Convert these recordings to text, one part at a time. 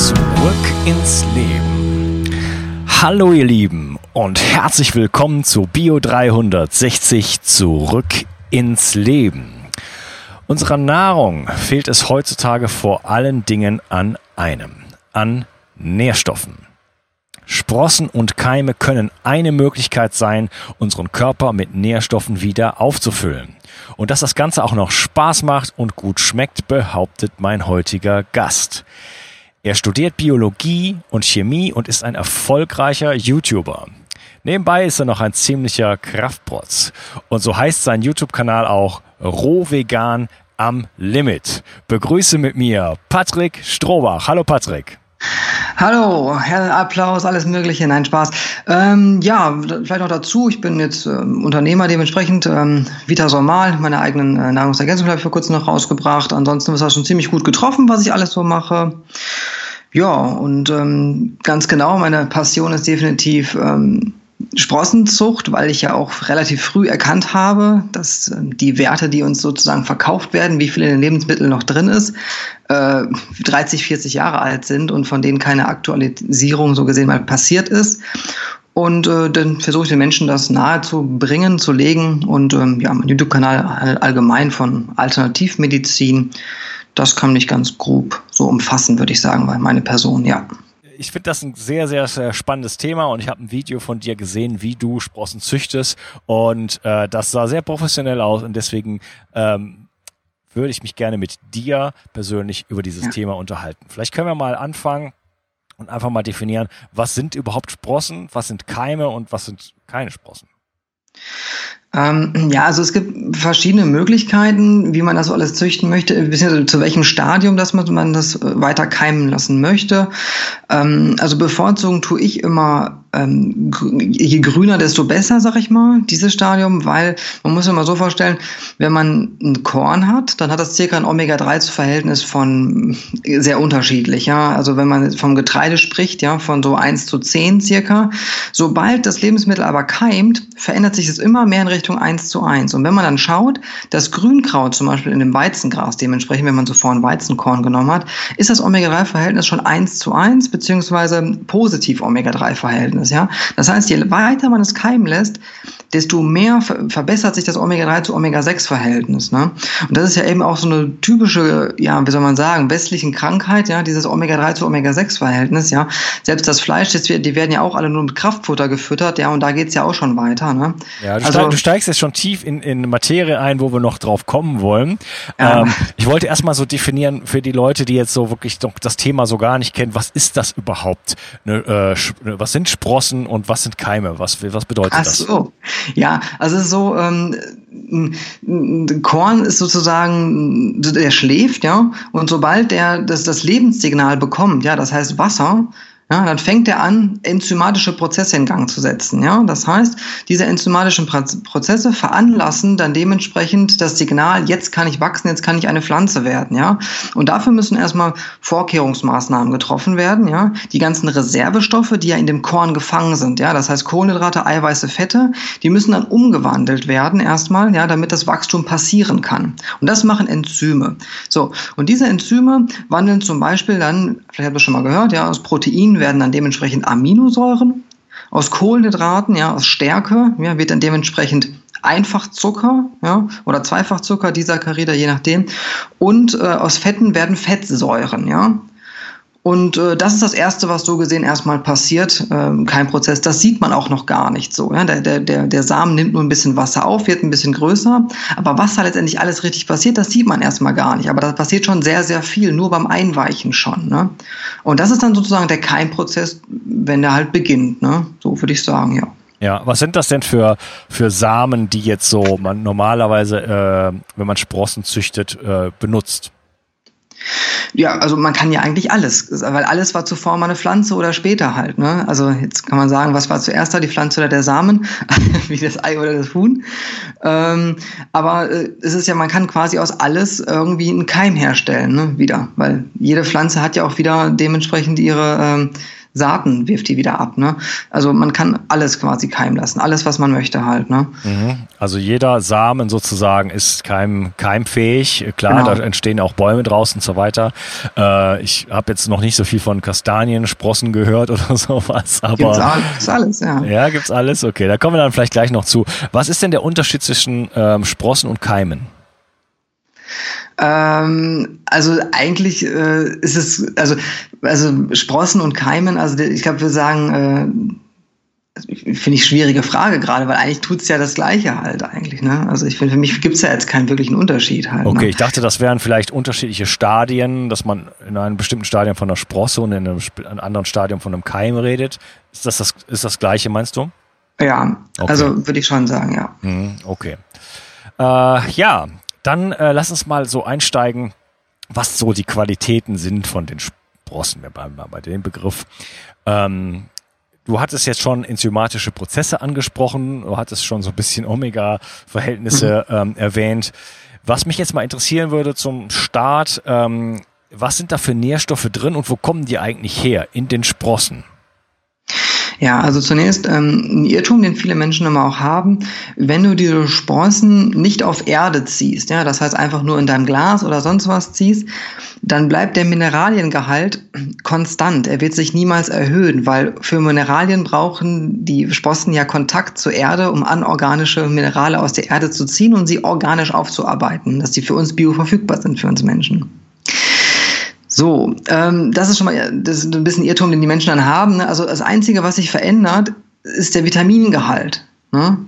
Zurück ins Leben. Hallo ihr Lieben und herzlich willkommen zu Bio 360 Zurück ins Leben. Unserer Nahrung fehlt es heutzutage vor allen Dingen an einem, an Nährstoffen. Sprossen und Keime können eine Möglichkeit sein, unseren Körper mit Nährstoffen wieder aufzufüllen. Und dass das Ganze auch noch Spaß macht und gut schmeckt, behauptet mein heutiger Gast. Er studiert Biologie und Chemie und ist ein erfolgreicher YouTuber. Nebenbei ist er noch ein ziemlicher Kraftprotz. Und so heißt sein YouTube-Kanal auch Rohvegan am Limit. Begrüße mit mir Patrick Strohbach. Hallo Patrick. Hallo, Applaus, alles Mögliche, nein, Spaß. Ähm, ja, vielleicht noch dazu, ich bin jetzt ähm, Unternehmer dementsprechend, ähm, Vita Somal, meine eigenen äh, Nahrungsergänzungen habe ich vor kurzem noch rausgebracht. Ansonsten ist das schon ziemlich gut getroffen, was ich alles so mache. Ja, und ähm, ganz genau, meine Passion ist definitiv ähm, Sprossenzucht, weil ich ja auch relativ früh erkannt habe, dass äh, die Werte, die uns sozusagen verkauft werden, wie viel in den Lebensmitteln noch drin ist, äh, 30, 40 Jahre alt sind und von denen keine Aktualisierung so gesehen mal passiert ist. Und äh, dann versuche ich den Menschen das nahe zu bringen, zu legen. Und ähm, ja, mein YouTube-Kanal allgemein von Alternativmedizin, das kann mich ganz grob so umfassen, würde ich sagen, weil meine Person, ja ich finde das ein sehr, sehr, sehr spannendes Thema und ich habe ein Video von dir gesehen, wie du Sprossen züchtest und äh, das sah sehr professionell aus und deswegen ähm, würde ich mich gerne mit dir persönlich über dieses ja. Thema unterhalten. Vielleicht können wir mal anfangen und einfach mal definieren, was sind überhaupt Sprossen, was sind Keime und was sind keine Sprossen. Ähm, ja, also es gibt verschiedene Möglichkeiten, wie man das alles züchten möchte, beziehungsweise zu welchem Stadium, dass man, man das weiter keimen lassen möchte. Ähm, also bevorzugen tue ich immer ähm, je grüner, desto besser, sag ich mal, dieses Stadium, weil man muss sich mal so vorstellen, wenn man ein Korn hat, dann hat das circa ein Omega-3-Verhältnis von sehr unterschiedlich, ja. Also wenn man vom Getreide spricht, ja, von so 1 zu 10 circa. Sobald das Lebensmittel aber keimt, verändert sich es immer mehr in Richtung 1 zu 1. Und wenn man dann schaut, das Grünkraut zum Beispiel in dem Weizengras, dementsprechend, wenn man zuvor ein Weizenkorn genommen hat, ist das Omega-3-Verhältnis schon 1 zu 1, beziehungsweise positiv Omega-3-Verhältnis. Verhältnis. Ja? Das heißt, je weiter man es keimen lässt, desto mehr verbessert sich das Omega-3 zu Omega-6-Verhältnis. Ne? Und das ist ja eben auch so eine typische, ja, wie soll man sagen, westlichen Krankheit, ja, dieses Omega-3 zu Omega-6-Verhältnis, ja. Selbst das Fleisch, das, die werden ja auch alle nur mit Kraftfutter gefüttert, ja, und da geht's ja auch schon weiter. Ne? Ja, du, also, steig, du steigst jetzt schon tief in, in Materie ein, wo wir noch drauf kommen wollen. Ja. Ähm, ich wollte erstmal so definieren für die Leute, die jetzt so wirklich doch das Thema so gar nicht kennen, was ist das überhaupt? Ne, äh, ne, was sind Sprossen und was sind Keime? Was, was bedeutet Ach so. das? Ja, also so, ähm, Korn ist sozusagen, der schläft, ja, und sobald der das, das Lebenssignal bekommt, ja, das heißt Wasser, ja, dann fängt er an, enzymatische Prozesse in Gang zu setzen. Ja, das heißt, diese enzymatischen Prozesse veranlassen dann dementsprechend das Signal, jetzt kann ich wachsen, jetzt kann ich eine Pflanze werden. Ja, und dafür müssen erstmal Vorkehrungsmaßnahmen getroffen werden. Ja, die ganzen Reservestoffe, die ja in dem Korn gefangen sind. Ja, das heißt Kohlenhydrate, Eiweiße, Fette, die müssen dann umgewandelt werden erstmal, ja, damit das Wachstum passieren kann. Und das machen Enzyme. So, und diese Enzyme wandeln zum Beispiel dann, vielleicht habt ihr schon mal gehört, ja, aus Proteinen werden dann dementsprechend Aminosäuren. Aus Kohlenhydraten, ja, aus Stärke, ja, wird dann dementsprechend Einfachzucker, ja, oder Zweifachzucker, Disaccharide, je nachdem. Und äh, aus Fetten werden Fettsäuren, ja. Und äh, das ist das Erste, was so gesehen erstmal passiert. Ähm, kein Prozess. Das sieht man auch noch gar nicht so. Ja? Der, der, der, der Samen nimmt nur ein bisschen Wasser auf, wird ein bisschen größer. Aber was da letztendlich alles richtig passiert, das sieht man erstmal gar nicht. Aber da passiert schon sehr, sehr viel, nur beim Einweichen schon. Ne? Und das ist dann sozusagen der Keimprozess, wenn der halt beginnt. Ne? So würde ich sagen, ja. Ja, was sind das denn für, für Samen, die jetzt so man normalerweise, äh, wenn man Sprossen züchtet, äh, benutzt? Ja, also man kann ja eigentlich alles, weil alles war zuvor mal eine Pflanze oder später halt. Ne? Also jetzt kann man sagen, was war zuerst da, die Pflanze oder der Samen, wie das Ei oder das Huhn. Ähm, aber äh, es ist ja, man kann quasi aus alles irgendwie einen Keim herstellen, ne? wieder, weil jede Pflanze hat ja auch wieder dementsprechend ihre ähm, Saaten wirft die wieder ab. Ne? Also man kann alles quasi keimen lassen, alles, was man möchte halt. Ne? Mhm. Also jeder Samen sozusagen ist keim, keimfähig. Klar, genau. da entstehen auch Bäume draußen und so weiter. Äh, ich habe jetzt noch nicht so viel von Kastanien, Sprossen gehört oder sowas. Aber gibt's alles, alles, ja. Ja, gibt's alles. Okay, da kommen wir dann vielleicht gleich noch zu. Was ist denn der Unterschied zwischen ähm, Sprossen und Keimen? Ähm, also eigentlich äh, ist es, also, also Sprossen und Keimen, also ich glaube, wir sagen, äh, finde ich schwierige Frage gerade, weil eigentlich tut es ja das Gleiche halt eigentlich. Ne? Also ich finde, für mich gibt es ja jetzt keinen wirklichen Unterschied halt. Okay, ne? ich dachte, das wären vielleicht unterschiedliche Stadien, dass man in einem bestimmten Stadium von einer Sprosse und in einem, in einem anderen Stadium von einem Keim redet. Ist das, das, ist das Gleiche, meinst du? Ja, okay. also würde ich schon sagen, ja. Mhm, okay. Äh, ja, dann äh, lass uns mal so einsteigen, was so die Qualitäten sind von den Sprossen. Wir bleiben mal bei dem Begriff. Ähm, du hattest jetzt schon enzymatische Prozesse angesprochen, du hattest schon so ein bisschen Omega-Verhältnisse mhm. ähm, erwähnt. Was mich jetzt mal interessieren würde zum Start, ähm, was sind da für Nährstoffe drin und wo kommen die eigentlich her in den Sprossen? Ja, also zunächst ähm, ein Irrtum, den viele Menschen immer auch haben, wenn du diese Sprossen nicht auf Erde ziehst, ja, das heißt einfach nur in deinem Glas oder sonst was ziehst, dann bleibt der Mineraliengehalt konstant. Er wird sich niemals erhöhen, weil für Mineralien brauchen die Sprossen ja Kontakt zur Erde, um anorganische Minerale aus der Erde zu ziehen und sie organisch aufzuarbeiten, dass sie für uns bioverfügbar sind, für uns Menschen. So, ähm, das ist schon mal das ist ein bisschen Irrtum, den die Menschen dann haben. Ne? Also das Einzige, was sich verändert, ist der Vitamingehalt. Ne?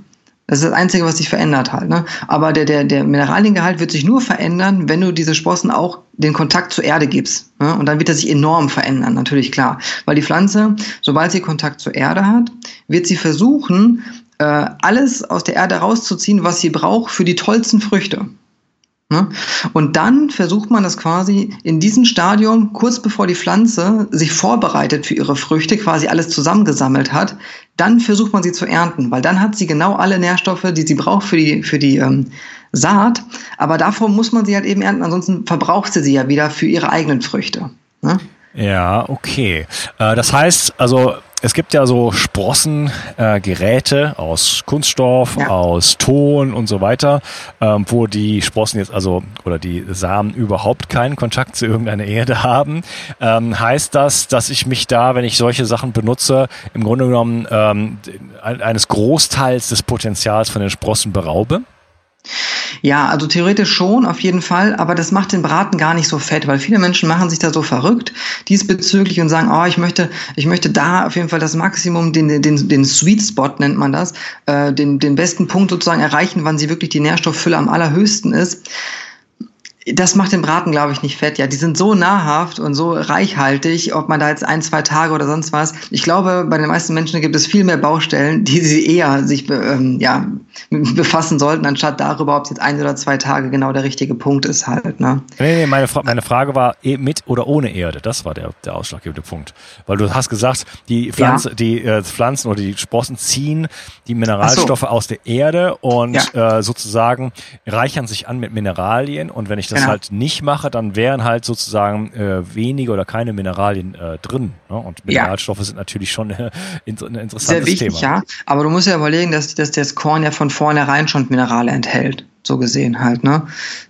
Das ist das Einzige, was sich verändert halt. Ne? Aber der, der, der Mineraliengehalt wird sich nur verändern, wenn du diese Sprossen auch den Kontakt zur Erde gibst. Ne? Und dann wird er sich enorm verändern, natürlich klar. Weil die Pflanze, sobald sie Kontakt zur Erde hat, wird sie versuchen, äh, alles aus der Erde rauszuziehen, was sie braucht für die tollsten Früchte. Ne? Und dann versucht man das quasi in diesem Stadium, kurz bevor die Pflanze sich vorbereitet für ihre Früchte, quasi alles zusammengesammelt hat, dann versucht man sie zu ernten, weil dann hat sie genau alle Nährstoffe, die sie braucht für die, für die ähm, Saat. Aber davor muss man sie halt eben ernten, ansonsten verbraucht sie sie ja wieder für ihre eigenen Früchte. Ne? Ja, okay. Äh, das heißt, also es gibt ja so Sprossengeräte äh, aus Kunststoff, ja. aus Ton und so weiter, ähm, wo die Sprossen jetzt also oder die Samen überhaupt keinen Kontakt zu irgendeiner Erde haben. Ähm, heißt das, dass ich mich da, wenn ich solche Sachen benutze, im Grunde genommen ähm, eines Großteils des Potenzials von den Sprossen beraube? Ja, also theoretisch schon, auf jeden Fall, aber das macht den Braten gar nicht so fett, weil viele Menschen machen sich da so verrückt diesbezüglich und sagen, oh, ich möchte, ich möchte da auf jeden Fall das Maximum, den, den, den Sweet Spot nennt man das, äh, den, den besten Punkt sozusagen erreichen, wann sie wirklich die Nährstofffülle am allerhöchsten ist das macht den Braten, glaube ich, nicht fett. Ja, die sind so nahrhaft und so reichhaltig, ob man da jetzt ein, zwei Tage oder sonst was. Ich glaube, bei den meisten Menschen gibt es viel mehr Baustellen, die sie eher sich ähm, ja, befassen sollten, anstatt darüber, ob es jetzt ein oder zwei Tage genau der richtige Punkt ist halt. Ne? Nee, nee, meine, Fra meine Frage war eh mit oder ohne Erde. Das war der, der ausschlaggebende Punkt. Weil du hast gesagt, die, Pflanze, ja. die äh, Pflanzen oder die Sprossen ziehen die Mineralstoffe so. aus der Erde und ja. äh, sozusagen reichern sich an mit Mineralien. Und wenn ich das genau. halt nicht mache, dann wären halt sozusagen äh, wenige oder keine Mineralien äh, drin. Ne? Und Mineralstoffe ja. sind natürlich schon äh, ein interessantes Sehr wichtig, Thema. ja. Aber du musst ja überlegen, dass, dass das Korn ja von vornherein schon Minerale enthält. So gesehen halt, ne?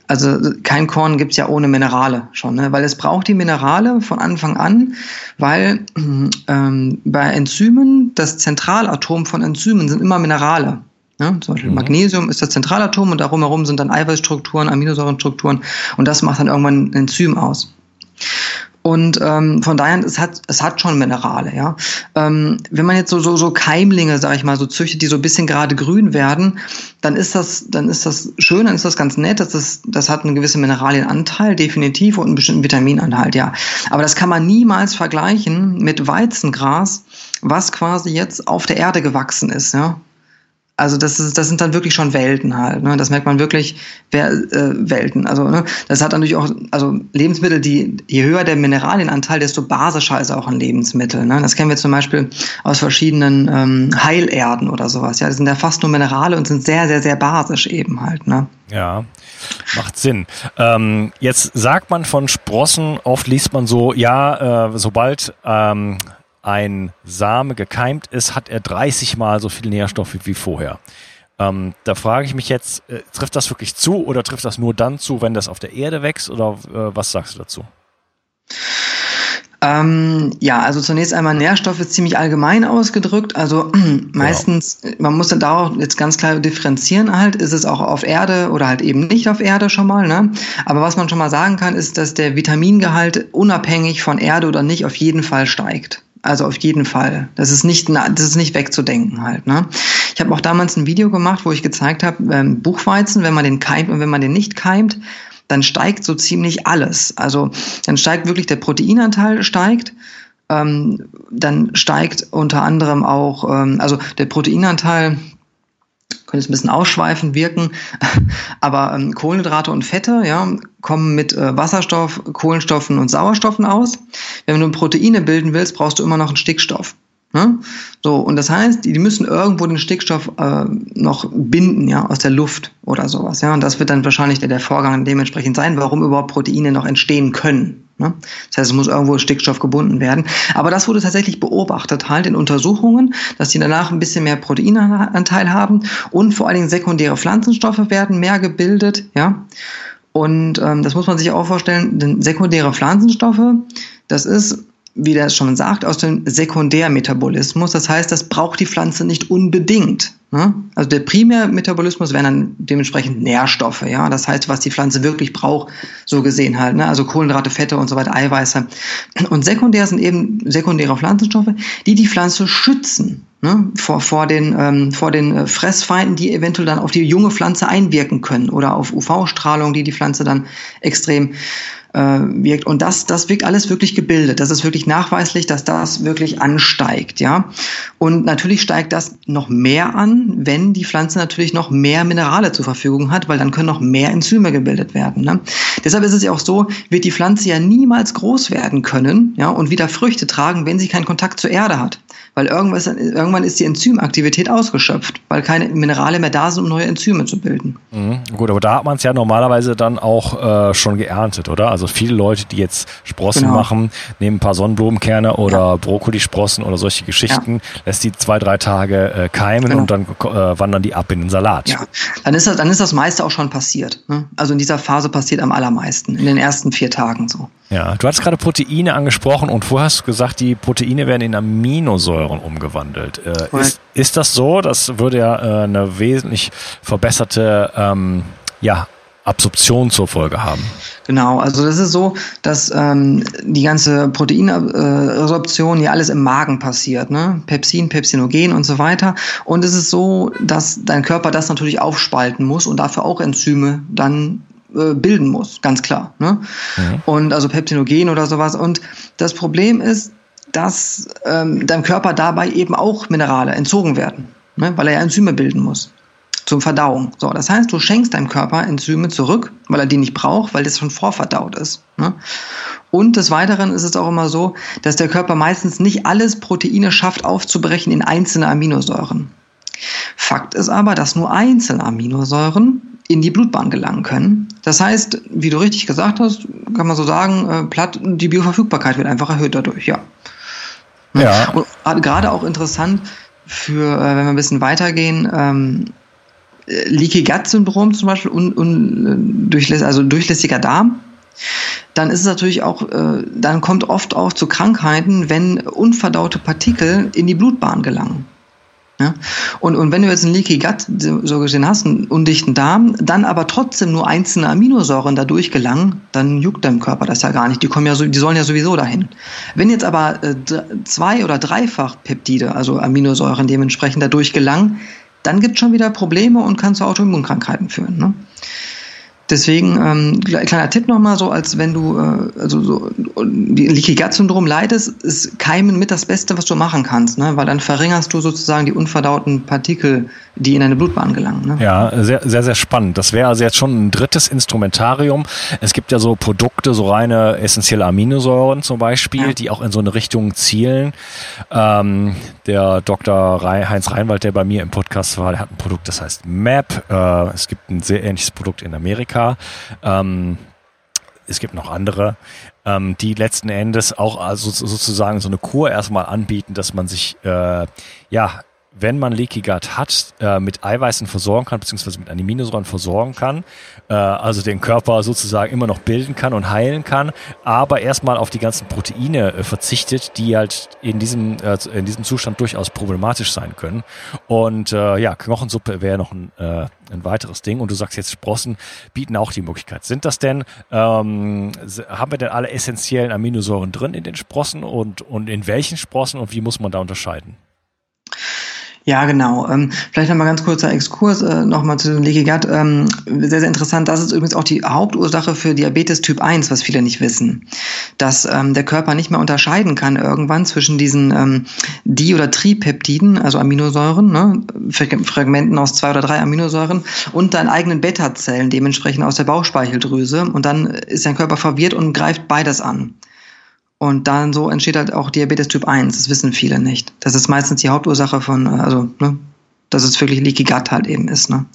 Also kein Korn gibt's ja ohne Minerale schon, ne? Weil es braucht die Minerale von Anfang an, weil ähm, bei Enzymen, das Zentralatom von Enzymen sind immer Minerale. Ja, zum Beispiel mhm. Magnesium ist das Zentralatom und darum herum sind dann Eiweißstrukturen, Aminosäurenstrukturen und das macht dann irgendwann ein Enzym aus. Und ähm, von daher, es hat, es hat schon Minerale, ja. Ähm, wenn man jetzt so, so, so Keimlinge, sag ich mal, so züchtet, die so ein bisschen gerade grün werden, dann ist das, dann ist das schön, dann ist das ganz nett, das, ist, das hat einen gewissen Mineralienanteil, definitiv, und einen bestimmten Vitaminanhalt, ja. Aber das kann man niemals vergleichen mit Weizengras, was quasi jetzt auf der Erde gewachsen ist, ja. Also das ist, das sind dann wirklich schon Welten halt. Ne? Das merkt man wirklich, wer, äh, Welten. Also ne? das hat natürlich auch, also Lebensmittel, die je höher der Mineralienanteil, desto basischer ist auch ein Lebensmittel. Ne? Das kennen wir zum Beispiel aus verschiedenen ähm, Heilerden oder sowas. Ja, das sind ja fast nur Minerale und sind sehr, sehr, sehr basisch eben halt. Ne? Ja, macht Sinn. Ähm, jetzt sagt man von Sprossen, oft liest man so, ja, äh, sobald ähm, ein Same gekeimt ist, hat er 30 mal so viel Nährstoffe wie vorher. Ähm, da frage ich mich jetzt, äh, trifft das wirklich zu oder trifft das nur dann zu, wenn das auf der Erde wächst oder äh, was sagst du dazu? Ähm, ja, also zunächst einmal Nährstoffe ziemlich allgemein ausgedrückt. Also meistens, genau. man muss da auch jetzt ganz klar differenzieren halt, ist es auch auf Erde oder halt eben nicht auf Erde schon mal. Ne? Aber was man schon mal sagen kann, ist, dass der Vitamingehalt unabhängig von Erde oder nicht auf jeden Fall steigt. Also auf jeden Fall. Das ist nicht, das ist nicht wegzudenken halt. Ne? Ich habe auch damals ein Video gemacht, wo ich gezeigt habe, ähm, Buchweizen, wenn man den keimt und wenn man den nicht keimt, dann steigt so ziemlich alles. Also dann steigt wirklich der Proteinanteil steigt. Ähm, dann steigt unter anderem auch, ähm, also der Proteinanteil könnte es ein bisschen ausschweifend wirken, aber ähm, Kohlenhydrate und Fette ja, kommen mit äh, Wasserstoff, Kohlenstoffen und Sauerstoffen aus. Wenn du Proteine bilden willst, brauchst du immer noch einen Stickstoff. Ne? So, und das heißt, die, müssen irgendwo den Stickstoff äh, noch binden, ja, aus der Luft oder sowas, ja. Und das wird dann wahrscheinlich der, der Vorgang dementsprechend sein, warum überhaupt Proteine noch entstehen können. Ne? Das heißt, es muss irgendwo Stickstoff gebunden werden. Aber das wurde tatsächlich beobachtet, halt in Untersuchungen, dass die danach ein bisschen mehr Proteinanteil haben und vor allen Dingen sekundäre Pflanzenstoffe werden mehr gebildet, ja. Und ähm, das muss man sich auch vorstellen, denn sekundäre Pflanzenstoffe, das ist wie der schon sagt, aus dem Sekundärmetabolismus. Das heißt, das braucht die Pflanze nicht unbedingt. Ne? Also der Primärmetabolismus wären dann dementsprechend Nährstoffe, ja. Das heißt, was die Pflanze wirklich braucht, so gesehen halt, ne? Also Kohlenhydrate, Fette und so weiter, Eiweiße. Und sekundär sind eben sekundäre Pflanzenstoffe, die die Pflanze schützen. Ne, vor, vor den, ähm, vor den äh, Fressfeinden, die eventuell dann auf die junge Pflanze einwirken können oder auf UV-Strahlung, die die Pflanze dann extrem äh, wirkt. Und das, das wirkt alles wirklich gebildet. Das ist wirklich nachweislich, dass das wirklich ansteigt, ja. Und natürlich steigt das noch mehr an, wenn die Pflanze natürlich noch mehr Minerale zur Verfügung hat, weil dann können noch mehr Enzyme gebildet werden. Ne? Deshalb ist es ja auch so, wird die Pflanze ja niemals groß werden können, ja, und wieder Früchte tragen, wenn sie keinen Kontakt zur Erde hat weil irgendwas, irgendwann ist die Enzymaktivität ausgeschöpft, weil keine Minerale mehr da sind, um neue Enzyme zu bilden. Mhm, gut, aber da hat man es ja normalerweise dann auch äh, schon geerntet, oder? Also viele Leute, die jetzt Sprossen genau. machen, nehmen ein paar Sonnenblumenkerne oder ja. Brokkolisprossen oder solche Geschichten, ja. lässt die zwei, drei Tage äh, keimen genau. und dann äh, wandern die ab in den Salat. Ja, dann ist das, dann ist das meiste auch schon passiert. Ne? Also in dieser Phase passiert am allermeisten, in den ersten vier Tagen so. Ja, du hast gerade Proteine angesprochen und vorher hast du gesagt, die Proteine werden in Aminosäuren umgewandelt. Äh, ist, ist das so? Das würde ja äh, eine wesentlich verbesserte ähm, ja, Absorption zur Folge haben. Genau, also das ist so, dass ähm, die ganze Proteinabsorption ja alles im Magen passiert, ne? Pepsin, Pepsinogen und so weiter. Und es ist so, dass dein Körper das natürlich aufspalten muss und dafür auch Enzyme dann äh, bilden muss, ganz klar. Ne? Mhm. Und also Pepsinogen oder sowas. Und das Problem ist, dass ähm, deinem Körper dabei eben auch Minerale entzogen werden, ne? weil er ja Enzyme bilden muss zum Verdauung. So, das heißt, du schenkst deinem Körper Enzyme zurück, weil er die nicht braucht, weil das schon vorverdaut ist. Ne? Und des Weiteren ist es auch immer so, dass der Körper meistens nicht alles Proteine schafft aufzubrechen in einzelne Aminosäuren. Fakt ist aber, dass nur einzelne Aminosäuren in die Blutbahn gelangen können. Das heißt, wie du richtig gesagt hast, kann man so sagen, äh, platt, die Bioverfügbarkeit wird einfach erhöht dadurch, ja. Ja. Und gerade auch interessant für, äh, wenn wir ein bisschen weitergehen, ähm, Leaky Gut Syndrom zum Beispiel, un, un, durchläss, also durchlässiger Darm. Dann ist es natürlich auch, äh, dann kommt oft auch zu Krankheiten, wenn unverdaute Partikel in die Blutbahn gelangen. Ja? Und, und wenn du jetzt einen Leaky Gut so gesehen hast, einen undichten Darm, dann aber trotzdem nur einzelne Aminosäuren dadurch gelangen, dann juckt deinem Körper das ja gar nicht. Die kommen ja so, die sollen ja sowieso dahin. Wenn jetzt aber äh, zwei oder dreifach Peptide, also Aminosäuren dementsprechend dadurch gelangen, dann gibt es schon wieder Probleme und kann zu Autoimmunkrankheiten führen. Ne? Deswegen, ähm, kleiner Tipp nochmal, so als wenn du äh, also so Leaky Gut Syndrom leidest, ist Keimen mit das Beste, was du machen kannst, ne? weil dann verringerst du sozusagen die unverdauten Partikel die in deine Blutbahn gelangen. Ne? Ja, sehr, sehr, sehr spannend. Das wäre also jetzt schon ein drittes Instrumentarium. Es gibt ja so Produkte, so reine essentielle Aminosäuren zum Beispiel, ja. die auch in so eine Richtung zielen. Ähm, der Dr. Heinz Reinwald, der bei mir im Podcast war, der hat ein Produkt, das heißt MAP. Äh, es gibt ein sehr ähnliches Produkt in Amerika. Ähm, es gibt noch andere, ähm, die letzten Endes auch also sozusagen so eine Kur erstmal anbieten, dass man sich äh, ja wenn man Leaky Gut hat, äh, mit Eiweißen versorgen kann, beziehungsweise mit Aminosäuren versorgen kann, äh, also den Körper sozusagen immer noch bilden kann und heilen kann, aber erstmal auf die ganzen Proteine äh, verzichtet, die halt in diesem, äh, in diesem Zustand durchaus problematisch sein können. Und äh, ja, Knochensuppe wäre noch ein, äh, ein weiteres Ding. Und du sagst jetzt, Sprossen bieten auch die Möglichkeit. Sind das denn, ähm, haben wir denn alle essentiellen Aminosäuren drin in den Sprossen und, und in welchen Sprossen und wie muss man da unterscheiden? Ja, genau. Ähm, vielleicht nochmal ganz kurzer Exkurs äh, nochmal zu dem Leaky Gut. Ähm, sehr, sehr interessant. Das ist übrigens auch die Hauptursache für Diabetes Typ 1, was viele nicht wissen. Dass ähm, der Körper nicht mehr unterscheiden kann irgendwann zwischen diesen ähm, Di- oder Tripeptiden, also Aminosäuren, ne, Fragmenten aus zwei oder drei Aminosäuren und deinen eigenen Beta-Zellen, dementsprechend aus der Bauchspeicheldrüse. Und dann ist dein Körper verwirrt und greift beides an. Und dann so entsteht halt auch Diabetes Typ 1. Das wissen viele nicht. Das ist meistens die Hauptursache von, äh, also, ne, dass es wirklich Leaky Gut halt eben ist. Ne?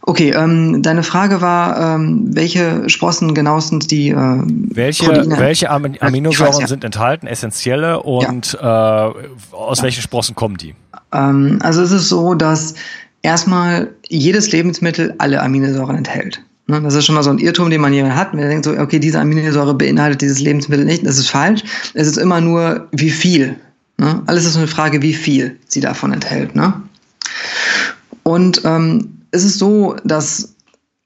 Okay, ähm, deine Frage war, ähm, welche Sprossen genauestens die äh, welche, Proteine, welche Aminosäuren weiß, ja. sind enthalten, essentielle und ja. äh, aus ja. welchen Sprossen kommen die? Ähm, also es ist so, dass erstmal jedes Lebensmittel alle Aminosäuren enthält. Ne, das ist schon mal so ein Irrtum, den man hier hat. Man denkt so, okay, diese Aminosäure beinhaltet dieses Lebensmittel nicht. Das ist falsch. Es ist immer nur, wie viel. Ne? Alles ist eine Frage, wie viel sie davon enthält. Ne? Und ähm, es ist so, dass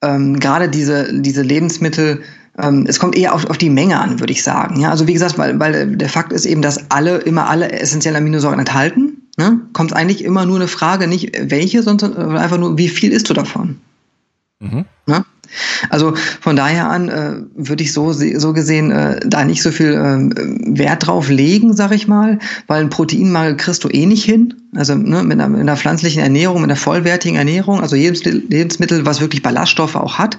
ähm, gerade diese, diese Lebensmittel, ähm, es kommt eher auf, auf die Menge an, würde ich sagen. Ja? Also wie gesagt, weil, weil der Fakt ist eben, dass alle immer alle essentiellen Aminosäuren enthalten. Ne? Kommt eigentlich immer nur eine Frage, nicht welche, sondern einfach nur, wie viel isst du davon? Mhm. Ne? Also von daher an äh, würde ich so, so gesehen äh, da nicht so viel äh, Wert drauf legen, sag ich mal, weil ein Proteinmangel kriegst du eh nicht hin. Also ne, mit, einer, mit einer pflanzlichen Ernährung, mit einer vollwertigen Ernährung, also jedes Lebensmittel, was wirklich Ballaststoffe auch hat,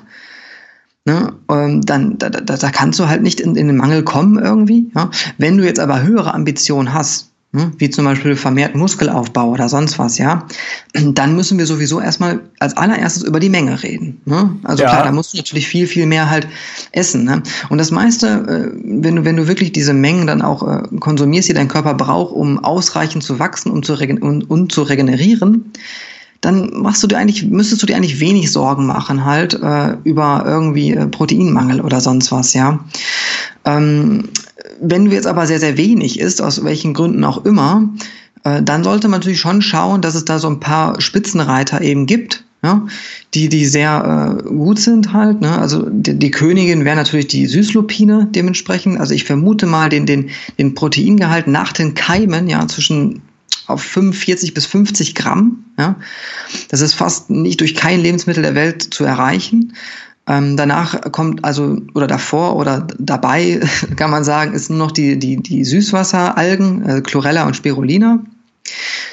ne, ähm, dann da, da, da kannst du halt nicht in, in den Mangel kommen irgendwie. Ja? Wenn du jetzt aber höhere Ambitionen hast, wie zum Beispiel vermehrt Muskelaufbau oder sonst was, ja, dann müssen wir sowieso erstmal als allererstes über die Menge reden. Ne? Also ja. klar, da musst du natürlich viel, viel mehr halt essen. Ne? Und das meiste, äh, wenn du, wenn du wirklich diese Mengen dann auch äh, konsumierst, die dein Körper braucht, um ausreichend zu wachsen um zu und, und zu regenerieren, dann machst du dir eigentlich, müsstest du dir eigentlich wenig Sorgen machen halt äh, über irgendwie äh, Proteinmangel oder sonst was, ja. Ähm, wenn du jetzt aber sehr, sehr wenig isst, aus welchen Gründen auch immer, äh, dann sollte man natürlich schon schauen, dass es da so ein paar Spitzenreiter eben gibt, ja, die, die sehr äh, gut sind halt. Ne? Also die, die Königin wäre natürlich die Süßlupine dementsprechend. Also ich vermute mal den, den, den Proteingehalt nach den Keimen, ja, zwischen auf 45 bis 50 Gramm. Ja? Das ist fast nicht durch kein Lebensmittel der Welt zu erreichen. Ähm, danach kommt also, oder davor oder dabei, kann man sagen, ist nur noch die, die, die Süßwasseralgen, äh, Chlorella und Spirulina.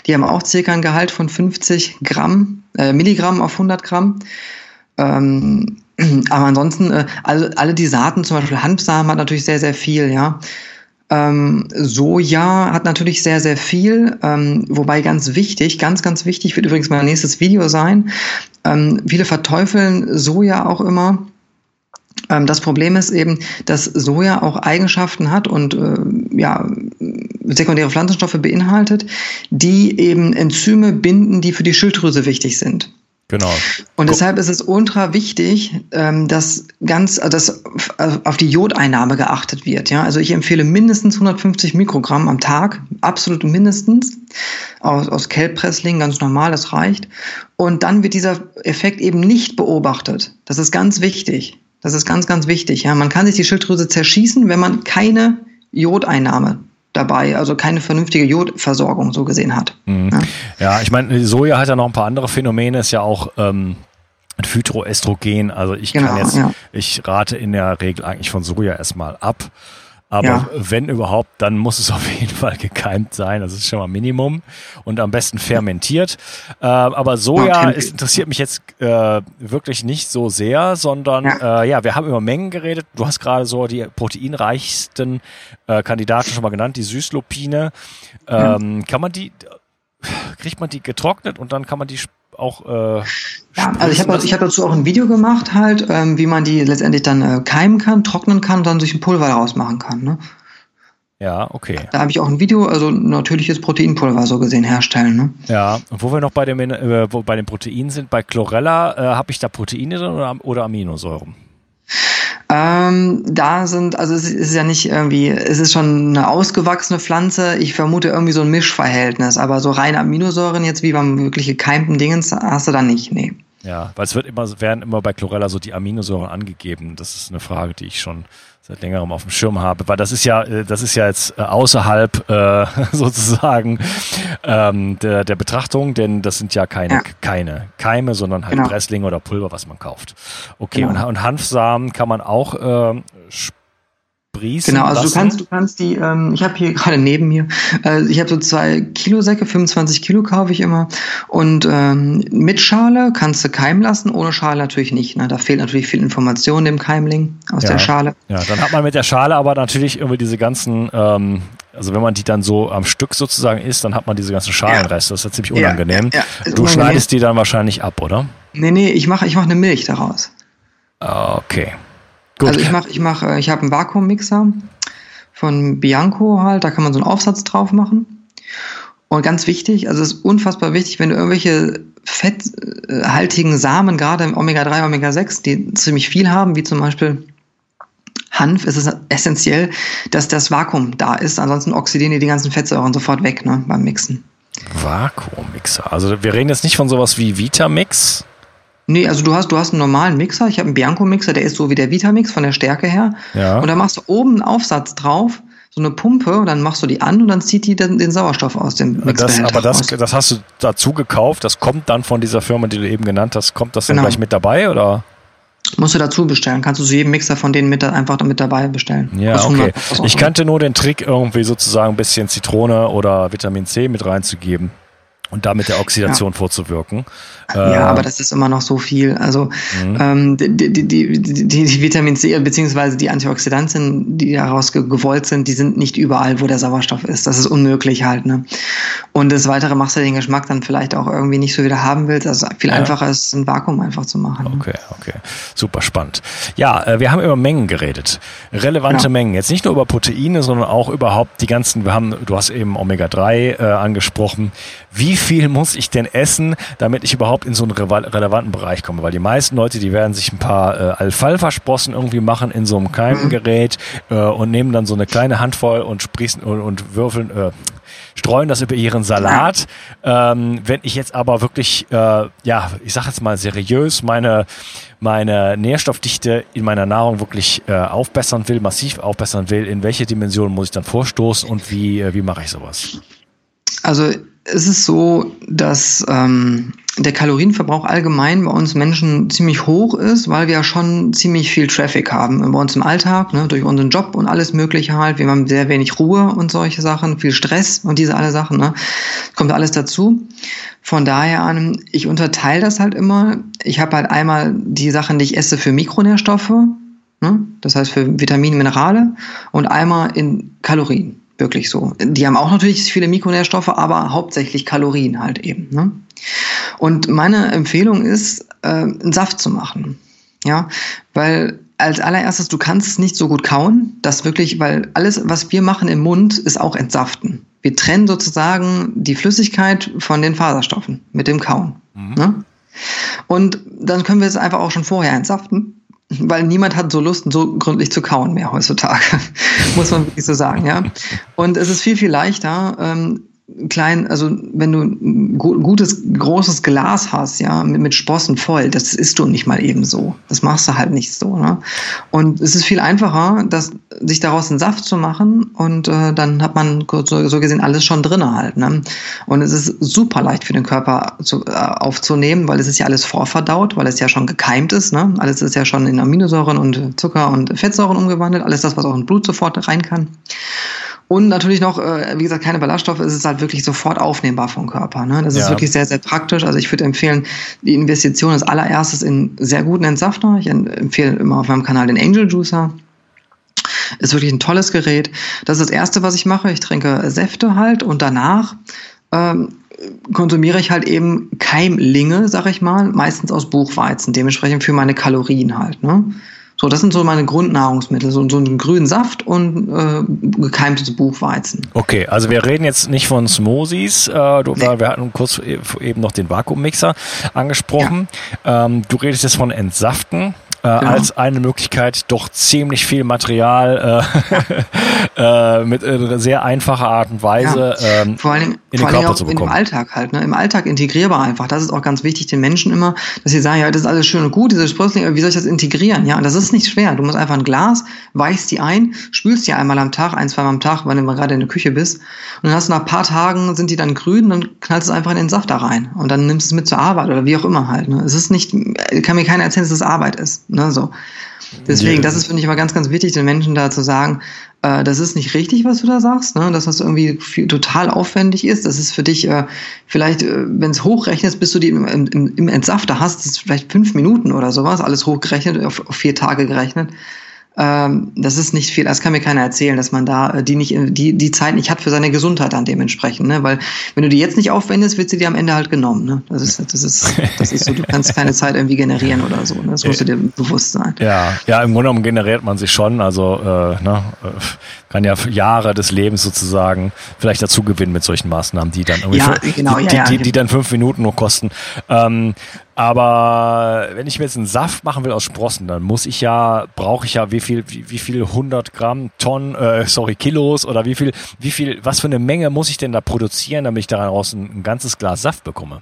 Die haben auch circa ein Gehalt von 50 Gramm, äh, Milligramm auf 100 Gramm. Ähm, aber ansonsten, äh, also alle die Saaten, zum Beispiel Hanfsamen hat natürlich sehr, sehr viel, ja. Ähm, Soja hat natürlich sehr, sehr viel, ähm, wobei ganz wichtig, ganz, ganz wichtig, wird übrigens mein nächstes Video sein. Ähm, viele verteufeln Soja auch immer. Ähm, das Problem ist eben, dass Soja auch Eigenschaften hat und äh, ja, sekundäre Pflanzenstoffe beinhaltet, die eben Enzyme binden, die für die Schilddrüse wichtig sind. Genau. Und deshalb ist es ultra wichtig, ähm, dass ganz, äh, dass auf die Jodeinnahme geachtet wird. Ja, also ich empfehle mindestens 150 Mikrogramm am Tag, absolut mindestens aus, aus Kelbpressling, ganz normal, das reicht. Und dann wird dieser Effekt eben nicht beobachtet. Das ist ganz wichtig. Das ist ganz, ganz wichtig. Ja, man kann sich die Schilddrüse zerschießen, wenn man keine Jodeinnahme dabei, also keine vernünftige Jodversorgung so gesehen hat. Mhm. Ja? ja, ich meine, Soja hat ja noch ein paar andere Phänomene, ist ja auch ähm, Phytoestrogen. Also ich genau, kann jetzt, ja. ich rate in der Regel eigentlich von Soja erstmal ab. Aber ja. wenn überhaupt, dann muss es auf jeden Fall gekeimt sein. Das ist schon mal Minimum. Und am besten fermentiert. Äh, aber Soja ist, interessiert mich jetzt äh, wirklich nicht so sehr, sondern ja. Äh, ja, wir haben über Mengen geredet. Du hast gerade so die proteinreichsten äh, Kandidaten schon mal genannt, die Süßlupine. Ähm, ja. Kann man die, kriegt man die getrocknet und dann kann man die auch. Äh, ja, also ich habe ich hab dazu auch ein Video gemacht, halt, ähm, wie man die letztendlich dann äh, keimen kann, trocknen kann und dann durch ein Pulver daraus machen kann. Ne? Ja, okay. Da habe ich auch ein Video, also natürliches Proteinpulver so gesehen herstellen. Ne? Ja, und wo wir noch bei dem, äh, wo bei den Proteinen sind, bei Chlorella, äh, habe ich da Proteine drin oder, oder Aminosäuren? Ähm, da sind, also es ist ja nicht irgendwie, es ist schon eine ausgewachsene Pflanze. Ich vermute irgendwie so ein Mischverhältnis, aber so reine Aminosäuren jetzt wie beim wirklich gekeimten Dingens hast du da nicht, nee. Ja, weil es wird immer, werden immer bei Chlorella so die Aminosäuren angegeben. Das ist eine Frage, die ich schon seit längerem auf dem Schirm habe, weil das ist ja, äh, das ist ja jetzt äh, außerhalb äh, sozusagen ähm, der, der Betrachtung, denn das sind ja keine, ja. keine Keime, sondern halt genau. Presslinge oder Pulver, was man kauft. Okay, genau. und, und Hanfsamen kann man auch äh, sprießen Genau, also lassen. du kannst, du kannst die, ähm, ich habe hier gerade neben mir, äh, ich habe so zwei Kilo Säcke, 25 Kilo kaufe ich immer und ähm, mit Schale kannst du keimen lassen, ohne Schale natürlich nicht. Ne? Da fehlt natürlich viel Information dem Keimling aus ja. der Schale. Ja, dann hat man mit der Schale aber natürlich irgendwie diese ganzen ähm, also wenn man die dann so am Stück sozusagen isst, dann hat man diese ganzen Schalenreste. Das ist ja ziemlich unangenehm. Ja, ja, du schneidest die dann wahrscheinlich ab, oder? Nee, nee, ich mache ich mach eine Milch daraus. Okay. Gut. Also ich mache, ich mache, ich habe einen Vakuummixer von Bianco halt, da kann man so einen Aufsatz drauf machen. Und ganz wichtig, also es ist unfassbar wichtig, wenn du irgendwelche fetthaltigen Samen, gerade im Omega-3, Omega-6, die ziemlich viel haben, wie zum Beispiel Hanf, ist es essentiell, dass das Vakuum da ist. Ansonsten oxidieren die die ganzen Fettsäuren sofort weg ne, beim Mixen. Vakuummixer. Also wir reden jetzt nicht von sowas wie Vitamix, Nee, also du hast, du hast einen normalen Mixer. Ich habe einen Bianco-Mixer, der ist so wie der Vitamix von der Stärke her. Ja. Und da machst du oben einen Aufsatz drauf, so eine Pumpe, und dann machst du die an und dann zieht die den, den Sauerstoff aus dem Mixer. Aber das, das hast du dazu gekauft, das kommt dann von dieser Firma, die du eben genannt hast, kommt das dann genau. gleich mit dabei oder? Musst du dazu bestellen. Kannst du zu jedem Mixer von denen mit, einfach mit dabei bestellen. Ja, okay. Ich kannte nur den Trick, irgendwie sozusagen ein bisschen Zitrone oder Vitamin C mit reinzugeben und damit der Oxidation ja. vorzuwirken. Ja, äh, aber das ist immer noch so viel. Also mhm. ähm, die, die, die, die, die Vitamin C beziehungsweise die Antioxidantien, die daraus gewollt sind, die sind nicht überall, wo der Sauerstoff ist. Das ist unmöglich halt. Ne? Und das Weitere machst du den Geschmack dann vielleicht auch irgendwie nicht so wieder haben willst. Also viel ja. einfacher ist, ein Vakuum einfach zu machen. Okay, okay. Super spannend. Ja, äh, wir haben über Mengen geredet. Relevante ja. Mengen. Jetzt nicht nur über Proteine, sondern auch überhaupt die ganzen, wir haben, du hast eben Omega-3 äh, angesprochen. Wie viel muss ich denn essen, damit ich überhaupt in so einen relevanten Bereich komme? Weil die meisten Leute, die werden sich ein paar äh, Alfalfa-Sprossen irgendwie machen in so einem Keimengerät äh, und nehmen dann so eine kleine Handvoll und sprießen und, und würfeln, äh, streuen das über ihren Salat. Ähm, wenn ich jetzt aber wirklich, äh, ja, ich sag jetzt mal seriös, meine, meine Nährstoffdichte in meiner Nahrung wirklich äh, aufbessern will, massiv aufbessern will, in welche Dimension muss ich dann vorstoßen und wie, äh, wie mache ich sowas? Also es ist so, dass ähm, der Kalorienverbrauch allgemein bei uns Menschen ziemlich hoch ist, weil wir ja schon ziemlich viel Traffic haben bei uns im Alltag, ne, durch unseren Job und alles Mögliche halt. Wir haben sehr wenig Ruhe und solche Sachen, viel Stress und diese alle Sachen. Ne, kommt alles dazu. Von daher an, ich unterteile das halt immer. Ich habe halt einmal die Sachen, die ich esse für Mikronährstoffe, ne, das heißt für Vitamine, Minerale und einmal in Kalorien. Wirklich so. Die haben auch natürlich viele Mikronährstoffe, aber hauptsächlich Kalorien halt eben. Ne? Und meine Empfehlung ist, äh, einen Saft zu machen. Ja, weil als allererstes, du kannst es nicht so gut kauen, das wirklich, weil alles, was wir machen im Mund, ist auch entsaften. Wir trennen sozusagen die Flüssigkeit von den Faserstoffen mit dem Kauen. Mhm. Ne? Und dann können wir es einfach auch schon vorher entsaften weil niemand hat so Lust, so gründlich zu kauen mehr heutzutage, muss man wirklich so sagen, ja. Und es ist viel, viel leichter, ähm, klein, also wenn du ein gutes, großes Glas hast, ja, mit, mit Sprossen voll, das isst du nicht mal eben so. Das machst du halt nicht so. Ne? Und es ist viel einfacher, das, sich daraus einen Saft zu machen und äh, dann hat man so, so gesehen alles schon drin halt. Ne? Und es ist super leicht für den Körper zu, äh, aufzunehmen, weil es ist ja alles vorverdaut, weil es ja schon gekeimt ist. Ne? Alles ist ja schon in Aminosäuren und Zucker und Fettsäuren umgewandelt, alles das, was auch in Blut sofort rein kann. Und natürlich noch, äh, wie gesagt, keine Ballaststoffe, es ist halt wirklich sofort aufnehmbar vom Körper. Ne? Das ja. ist wirklich sehr, sehr praktisch. Also ich würde empfehlen, die Investition ist allererstes in sehr guten Entsafter. Ich empfehle immer auf meinem Kanal den Angel Juicer. Ist wirklich ein tolles Gerät. Das ist das Erste, was ich mache. Ich trinke Säfte halt und danach ähm, konsumiere ich halt eben Keimlinge, sag ich mal, meistens aus Buchweizen, dementsprechend für meine Kalorien halt. Ne? So, das sind so meine Grundnahrungsmittel, so, so einen grünen Saft und äh, gekeimtes Buchweizen. Okay, also wir reden jetzt nicht von Smoothies, äh, du, nee. wir hatten kurz e-, eben noch den Vakuummixer angesprochen. Ja. Ähm, du redest jetzt von Entsaften äh, genau. als eine Möglichkeit, doch ziemlich viel Material äh, äh, mit äh, sehr einfacher Art und Weise ja. ähm, vor allem, in den Körper zu bekommen. Im Alltag halt, ne? im Alltag integrierbar einfach. Das ist auch ganz wichtig den Menschen immer, dass sie sagen, ja, das ist alles schön und gut, diese Sprösslinge, wie soll ich das integrieren? Ja, und das ist nicht schwer. Du musst einfach ein Glas, weichst die ein, spülst die einmal am Tag, ein, zweimal am Tag, wenn du mal gerade in der Küche bist. Und dann hast du nach ein paar Tagen, sind die dann grün, dann knallst du es einfach in den Saft da rein. Und dann nimmst du es mit zur Arbeit oder wie auch immer halt. Ne? Es ist nicht, kann mir keiner erzählen, dass es Arbeit ist. Ne, so. Deswegen, das ist, finde ich, immer ganz, ganz wichtig, den Menschen da zu sagen, äh, das ist nicht richtig, was du da sagst, ne? dass das irgendwie viel, total aufwendig ist. Das ist für dich äh, vielleicht, äh, wenn es hochrechnest, bis du die im, im, im Entsafter hast, das ist vielleicht fünf Minuten oder sowas, alles hochgerechnet, auf, auf vier Tage gerechnet ähm, das ist nicht viel. Das kann mir keiner erzählen, dass man da äh, die nicht die die Zeit nicht hat für seine Gesundheit dann dementsprechend. Ne? Weil wenn du die jetzt nicht aufwendest, wird sie dir am Ende halt genommen. Ne? Das ist das ist das ist so. Du kannst keine Zeit irgendwie generieren oder so. Ne? Das musst du dir bewusst sein. Ja, ja. Im Grunde genommen generiert man sich schon. Also äh, ne, äh, kann ja Jahre des Lebens sozusagen vielleicht dazu gewinnen mit solchen Maßnahmen, die dann irgendwie ja, genau, die, ja, ja, die, die, die, dann fünf Minuten nur kosten. Ähm, aber wenn ich mir jetzt einen Saft machen will aus Sprossen, dann muss ich ja, brauche ich ja wie viel, wie, wie viel 100 Gramm, Tonnen, äh, sorry, Kilos oder wie viel, wie viel, was für eine Menge muss ich denn da produzieren, damit ich daraus ein, ein ganzes Glas Saft bekomme?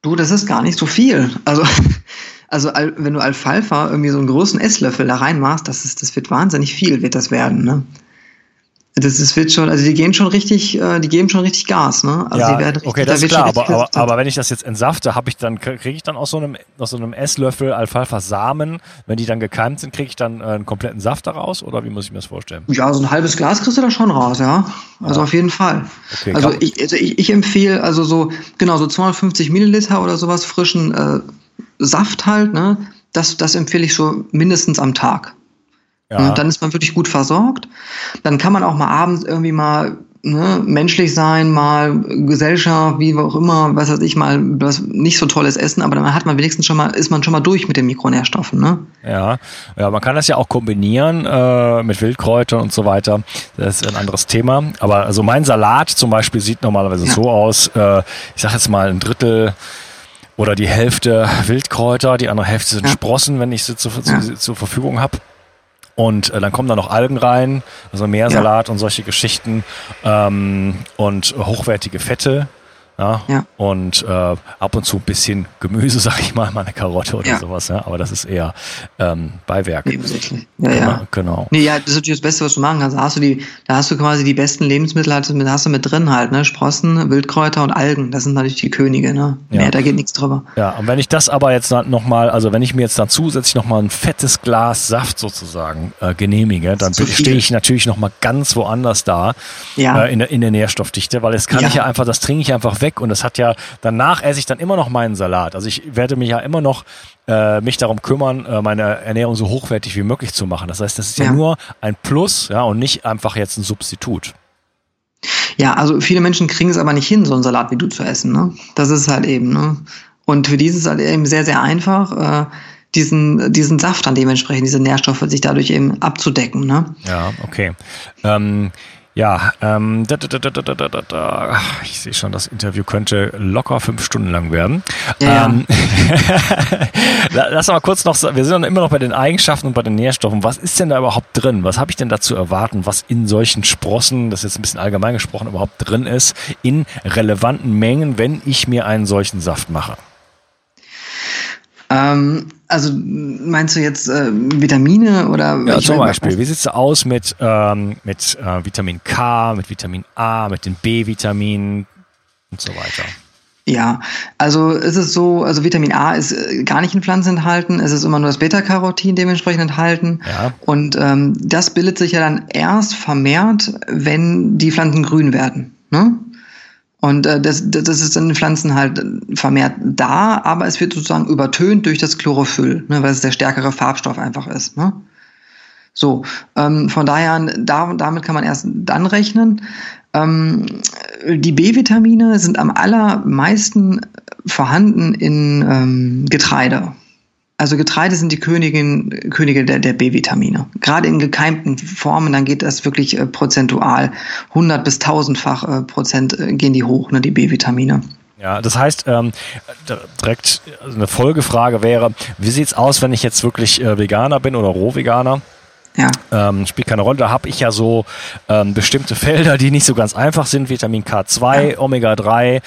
Du, das ist gar nicht so viel. Also, also wenn du Alfalfa irgendwie so einen großen Esslöffel da reinmachst, das ist, das wird wahnsinnig viel, wird das werden, ne? Das ist, wird schon, also die gehen schon richtig, äh, die geben schon richtig Gas, ne? Also ja, richtig, okay, das da ist klar, aber, aber, aber wenn ich das jetzt entsafte, habe ich dann, kriege ich dann aus so einem, aus so einem Esslöffel Alfalfa-Samen, wenn die dann gekeimt sind, kriege ich dann äh, einen kompletten Saft daraus oder wie muss ich mir das vorstellen? Ja, so ein halbes Glas kriegst du da schon raus, ja. Also ja. auf jeden Fall. Okay, also ich, also ich, ich empfehle also so, genau, so 250 Milliliter oder sowas frischen äh, Saft halt, ne? Das, das empfehle ich so mindestens am Tag. Ja. Und dann ist man wirklich gut versorgt. Dann kann man auch mal abends irgendwie mal ne, menschlich sein, mal Gesellschaft, wie auch immer, was weiß ich, mal was nicht so tolles Essen, aber dann hat man wenigstens schon mal, ist man schon mal durch mit den Mikronährstoffen, ne? Ja, ja, man kann das ja auch kombinieren äh, mit Wildkräutern und so weiter. Das ist ein anderes Thema. Aber also mein Salat zum Beispiel sieht normalerweise ja. so aus, äh, ich sag jetzt mal ein Drittel oder die Hälfte Wildkräuter, die andere Hälfte sind ja. Sprossen, wenn ich sie zur, ja. zur Verfügung habe. Und äh, dann kommen da noch Algen rein, also Meersalat ja. und solche Geschichten ähm, und hochwertige Fette. Ja, ja. Und äh, ab und zu ein bisschen Gemüse, sag ich mal, mal eine Karotte oder ja. sowas, ja. Aber das ist eher ähm, Beiwerk. Nebensächlich. Ja, genau, ja. Genau. Nee, ja, das ist natürlich das Beste, was du machen kannst. Da hast du die, da hast du quasi die besten Lebensmittel, hast du hast du mit drin halt, ne? Sprossen, Wildkräuter und Algen. Das sind natürlich die Könige, ne? Mehr, da geht nichts drüber. Ja, und wenn ich das aber jetzt nochmal, also wenn ich mir jetzt dann zusätzlich nochmal ein fettes Glas Saft sozusagen äh, genehmige, dann stehe ich natürlich nochmal ganz woanders da ja. äh, in, der, in der Nährstoffdichte, weil es kann ich ja einfach, das trinke ich einfach weg und das hat ja, danach esse ich dann immer noch meinen Salat. Also ich werde mich ja immer noch äh, mich darum kümmern, äh, meine Ernährung so hochwertig wie möglich zu machen. Das heißt, das ist ja, ja nur ein Plus, ja, und nicht einfach jetzt ein Substitut. Ja, also viele Menschen kriegen es aber nicht hin, so einen Salat wie du zu essen. Ne? Das ist halt eben. Ne? Und für die ist es halt eben sehr, sehr einfach, äh, diesen, diesen Saft dann dementsprechend, diese Nährstoffe sich dadurch eben abzudecken. Ne? Ja, okay. Ähm, Ja, ähm, da, da, da, ich sehe schon, das Interview könnte locker fünf Stunden lang werden. Ja. Ähm, lass mal kurz noch, wir sind immer noch bei den Eigenschaften und bei den Nährstoffen. Was ist denn da überhaupt drin? Was habe ich denn da zu erwarten, was in solchen Sprossen, das ist jetzt ein bisschen allgemein gesprochen, überhaupt drin ist, in relevanten Mengen, wenn ich mir einen solchen Saft mache? Ähm, also meinst du jetzt äh, Vitamine oder? Ja, zum Beispiel. Wie sieht es aus mit, ähm, mit äh, Vitamin K, mit Vitamin A, mit den B-Vitaminen und so weiter? Ja, also ist es so, also Vitamin A ist äh, gar nicht in Pflanzen enthalten, es ist immer nur das Beta-Carotin dementsprechend enthalten. Ja. Und ähm, das bildet sich ja dann erst vermehrt, wenn die Pflanzen grün werden. Ne? Und äh, das, das ist in den Pflanzen halt vermehrt da, aber es wird sozusagen übertönt durch das Chlorophyll, ne, weil es der stärkere Farbstoff einfach ist. Ne? So, ähm, von daher, da, damit kann man erst dann rechnen. Ähm, die B-Vitamine sind am allermeisten vorhanden in ähm, Getreide. Also Getreide sind die Königin, Könige der, der B-Vitamine. Gerade in gekeimten Formen, dann geht das wirklich äh, prozentual. 100 bis 1000-fach äh, Prozent äh, gehen die hoch, ne, die B-Vitamine. Ja, das heißt, ähm, direkt eine Folgefrage wäre, wie sieht's aus, wenn ich jetzt wirklich äh, Veganer bin oder Rohveganer? Ja. Ähm, spielt keine Rolle. Da habe ich ja so ähm, bestimmte Felder, die nicht so ganz einfach sind. Vitamin K2, ja. Omega-3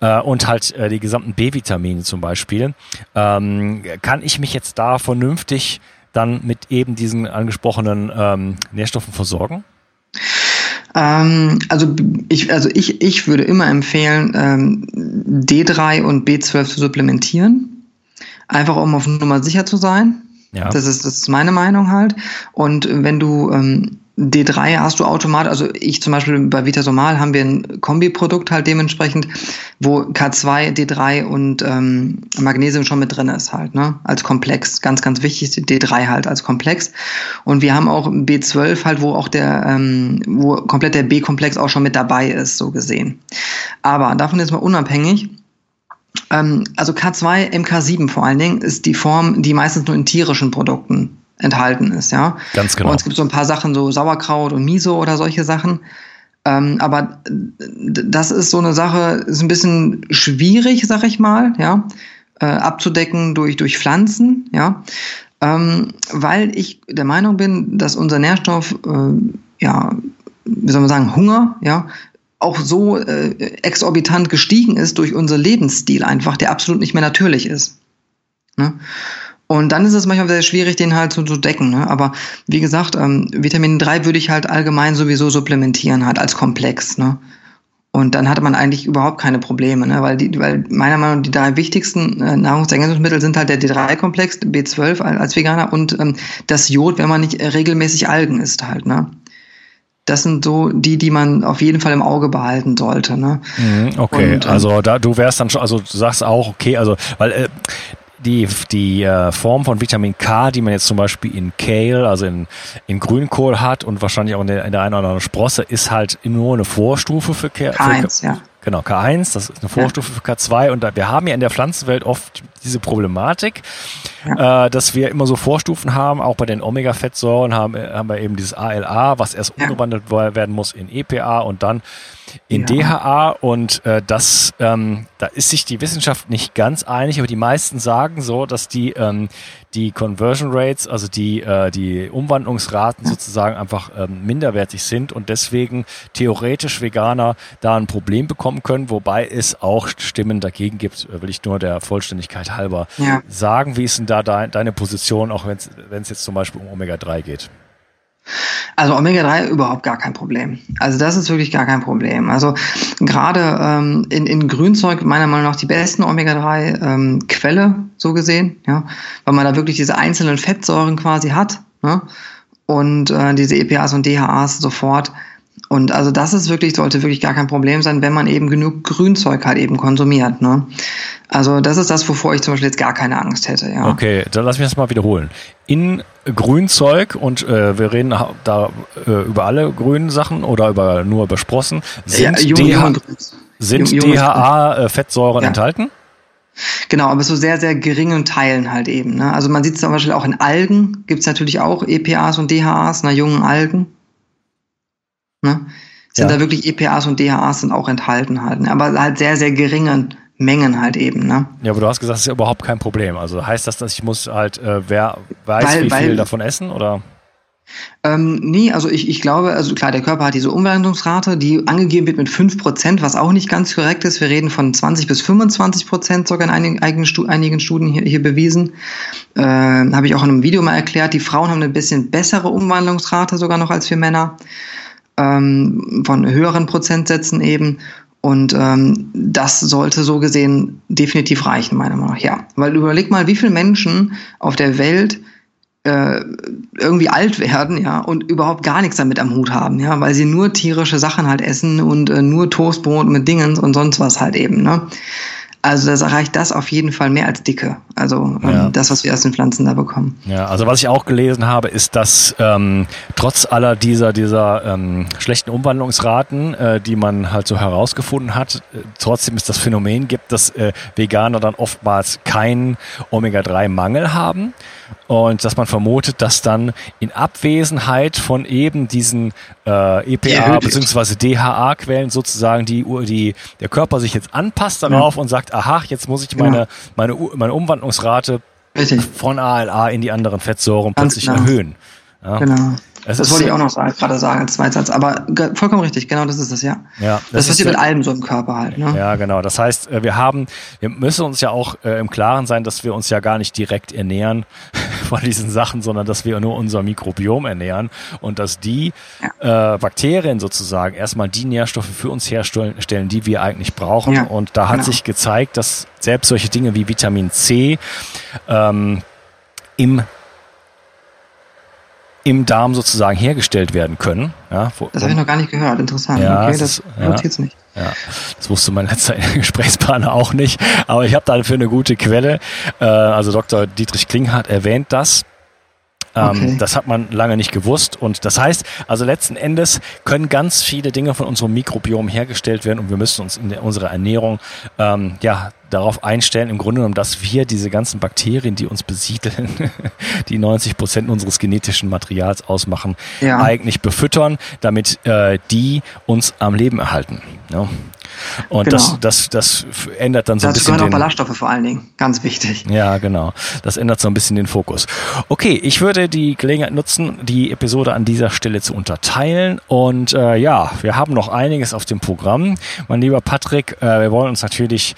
äh, und halt äh, die gesamten B-Vitamine zum Beispiel. Ähm, kann ich mich jetzt da vernünftig dann mit eben diesen angesprochenen ähm, Nährstoffen versorgen? Ähm, also ich, also ich, ich würde immer empfehlen, ähm, D3 und B12 zu supplementieren. Einfach um auf Nummer sicher zu sein. Ja. Das, ist, das ist meine Meinung halt. Und wenn du ähm, D3 hast du automatisch, also ich zum Beispiel bei Vitasomal haben wir ein Kombiprodukt halt dementsprechend, wo K2, D3 und ähm, Magnesium schon mit drin ist halt, ne? Als Komplex. Ganz, ganz wichtig, D3 halt als Komplex. Und wir haben auch B12 halt, wo auch der, ähm, wo komplett der B-Komplex auch schon mit dabei ist, so gesehen. Aber davon jetzt mal unabhängig, also K2, MK7 vor allen Dingen, ist die Form, die meistens nur in tierischen Produkten enthalten ist, ja. Ganz genau. Und es gibt so ein paar Sachen, so Sauerkraut und Miso oder solche Sachen. Ähm, aber das ist so eine Sache, ist ein bisschen schwierig, sag ich mal, ja, äh, abzudecken durch, durch Pflanzen, ja. Ähm, weil ich der Meinung bin, dass unser Nährstoff, äh, ja, wie soll man sagen, Hunger, ja, auch so äh, exorbitant gestiegen ist durch unser Lebensstil einfach, der absolut nicht mehr natürlich ist. Ne? Und dann ist es manchmal sehr schwierig, den halt so zu decken. Ne? Aber wie gesagt, ähm, Vitamin 3 würde ich halt allgemein sowieso supplementieren, halt als Komplex. Ne? Und dann hatte man eigentlich überhaupt keine Probleme, ne? weil, die, weil meiner Meinung nach die drei wichtigsten äh, Nahrungsergänzungsmittel sind halt der D3-Komplex, B12 als Veganer und ähm, das Jod, wenn man nicht regelmäßig Algen isst halt. Ne? Das sind so die, die man auf jeden Fall im Auge behalten sollte. Ne? Mhm, okay, Und, ähm, also da du wärst dann schon, also du sagst auch, okay, also weil äh, die, die äh, Form von Vitamin K, die man jetzt zum Beispiel in Kale, also in, in Grünkohl hat und wahrscheinlich auch in der, in der einen oder anderen Sprosse, ist halt nur eine Vorstufe für, K K1, für, ja. Genau, K1, das ist eine Vorstufe für K2 und da, wir haben ja in der Pflanzenwelt oft diese Problematik, ja. äh, dass wir immer so Vorstufen haben, auch bei den Omega-Fettsäuren haben, äh, haben wir eben dieses ALA, was erst umgewandelt werden muss in EPA und dann in ja. DHA und äh, das, ähm, da ist sich die Wissenschaft nicht ganz einig, aber die meisten sagen so, dass die ähm, die Conversion Rates, also die äh, die Umwandlungsraten sozusagen einfach ähm, minderwertig sind und deswegen theoretisch Veganer da ein Problem bekommen können, wobei es auch Stimmen dagegen gibt, äh, will ich nur der Vollständigkeit halber ja. sagen. Wie ist denn da dein, deine Position, auch wenn es jetzt zum Beispiel um Omega 3 geht? Also Omega-3 überhaupt gar kein Problem. Also das ist wirklich gar kein Problem. Also gerade ähm, in, in Grünzeug meiner Meinung nach die besten Omega-3-Quelle, ähm, so gesehen, ja, weil man da wirklich diese einzelnen Fettsäuren quasi hat ne? und äh, diese EPAs und DHAs sofort. Und also das ist wirklich, sollte wirklich gar kein Problem sein, wenn man eben genug Grünzeug halt eben konsumiert. Ne? Also das ist das, wovor ich zum Beispiel jetzt gar keine Angst hätte. Ja. Okay, dann lass mich das mal wiederholen. In Grünzeug und äh, wir reden da äh, über alle grünen Sachen oder über nur über Sprossen. Sind, ja, DH sind DHA-Fettsäuren äh, ja. enthalten? Genau, aber so sehr, sehr geringen Teilen halt eben. Ne? Also man sieht es zum Beispiel auch in Algen, gibt es natürlich auch EPAs und DHAs, na jungen Algen. Ne? Sind ja. da wirklich EPAs und DHAs sind auch enthalten halt, ne? aber halt sehr, sehr geringen Mengen halt eben. Ne? Ja, aber du hast gesagt, das ist ja überhaupt kein Problem. Also heißt das, dass ich muss halt, äh, wer weiß, weil, wie viel weil, davon essen oder? Ähm, nee, also ich, ich glaube, also klar, der Körper hat diese Umwandlungsrate, die angegeben wird mit 5%, was auch nicht ganz korrekt ist. Wir reden von 20 bis 25 Prozent sogar in einigen, einigen Studien hier, hier bewiesen. Äh, Habe ich auch in einem Video mal erklärt. Die Frauen haben eine bisschen bessere Umwandlungsrate sogar noch als wir Männer. Ähm, von höheren Prozentsätzen eben. Und ähm, das sollte so gesehen definitiv reichen, meiner Meinung nach. Ja, weil überleg mal, wie viele Menschen auf der Welt äh, irgendwie alt werden, ja, und überhaupt gar nichts damit am Hut haben, ja, weil sie nur tierische Sachen halt essen und äh, nur Toastbrot mit Dingens und sonst was halt eben, ne. Also das erreicht das auf jeden Fall mehr als dicke. Also ähm, ja. das, was wir aus den Pflanzen da bekommen. Ja, also was ich auch gelesen habe, ist, dass ähm, trotz aller dieser dieser ähm, schlechten Umwandlungsraten, äh, die man halt so herausgefunden hat, äh, trotzdem es das Phänomen gibt, dass äh, Veganer dann oftmals keinen Omega-3-Mangel haben und dass man vermutet, dass dann in Abwesenheit von eben diesen äh, EPA bzw. DHA-Quellen sozusagen die, die der Körper sich jetzt anpasst darauf ja. und sagt, aha, jetzt muss ich meine, genau. meine, meine Umwandlungsrate Richtig. von ALA in die anderen Fettsäuren plötzlich genau. erhöhen. Ja. Genau. Es das wollte ich auch noch sagen, gerade sagen als Zweitsatz. Aber vollkommen richtig, genau das ist es, ja. ja das, das passiert mit allem so im Körper halt. Ne? Ja, genau. Das heißt, äh, wir haben, wir müssen uns ja auch äh, im Klaren sein, dass wir uns ja gar nicht direkt ernähren von diesen Sachen, sondern dass wir nur unser Mikrobiom ernähren und dass die ja. äh, Bakterien sozusagen erstmal die Nährstoffe für uns herstellen, die wir eigentlich brauchen. Ja, und da hat genau. sich gezeigt, dass selbst solche Dinge wie Vitamin C ähm, im im Darm sozusagen hergestellt werden können. Ja, wo, das habe ich noch gar nicht gehört. Interessant. Ja, okay, das, das notiert's ja, nicht. Ja, das wusste mein letzter Gesprächspartner auch nicht. Aber ich habe dafür eine gute Quelle. Äh, also Dr. Dietrich Klinghardt erwähnt das. Ähm, okay. Das hat man lange nicht gewusst. Und das heißt, also letzten Endes können ganz viele Dinge von unserem Mikrobiom hergestellt werden und wir müssen uns in der, unserer Ernährung ähm, ja darauf einstellen, im Grunde genommen, dass wir diese ganzen Bakterien, die uns besiedeln, die 90 Prozent unseres genetischen Materials ausmachen, ja. eigentlich befüttern, damit äh, die uns am Leben erhalten. Ja. Und genau. das, das, das ändert dann so Dazu ein bisschen. Dazu gehören auch Ballaststoffe vor allen Dingen. Ganz wichtig. Ja, genau. Das ändert so ein bisschen den Fokus. Okay, ich würde die Gelegenheit nutzen, die Episode an dieser Stelle zu unterteilen. Und äh, ja, wir haben noch einiges auf dem Programm. Mein lieber Patrick, äh, wir wollen uns natürlich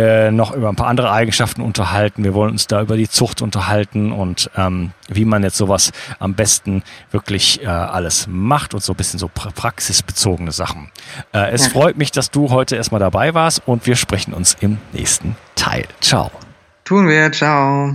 äh, noch über ein paar andere Eigenschaften unterhalten. Wir wollen uns da über die Zucht unterhalten und ähm, wie man jetzt sowas am besten wirklich äh, alles macht und so ein bisschen so praxisbezogene Sachen. Äh, es ja. freut mich, dass du heute erstmal dabei warst und wir sprechen uns im nächsten Teil. Ciao. Tun wir, ciao.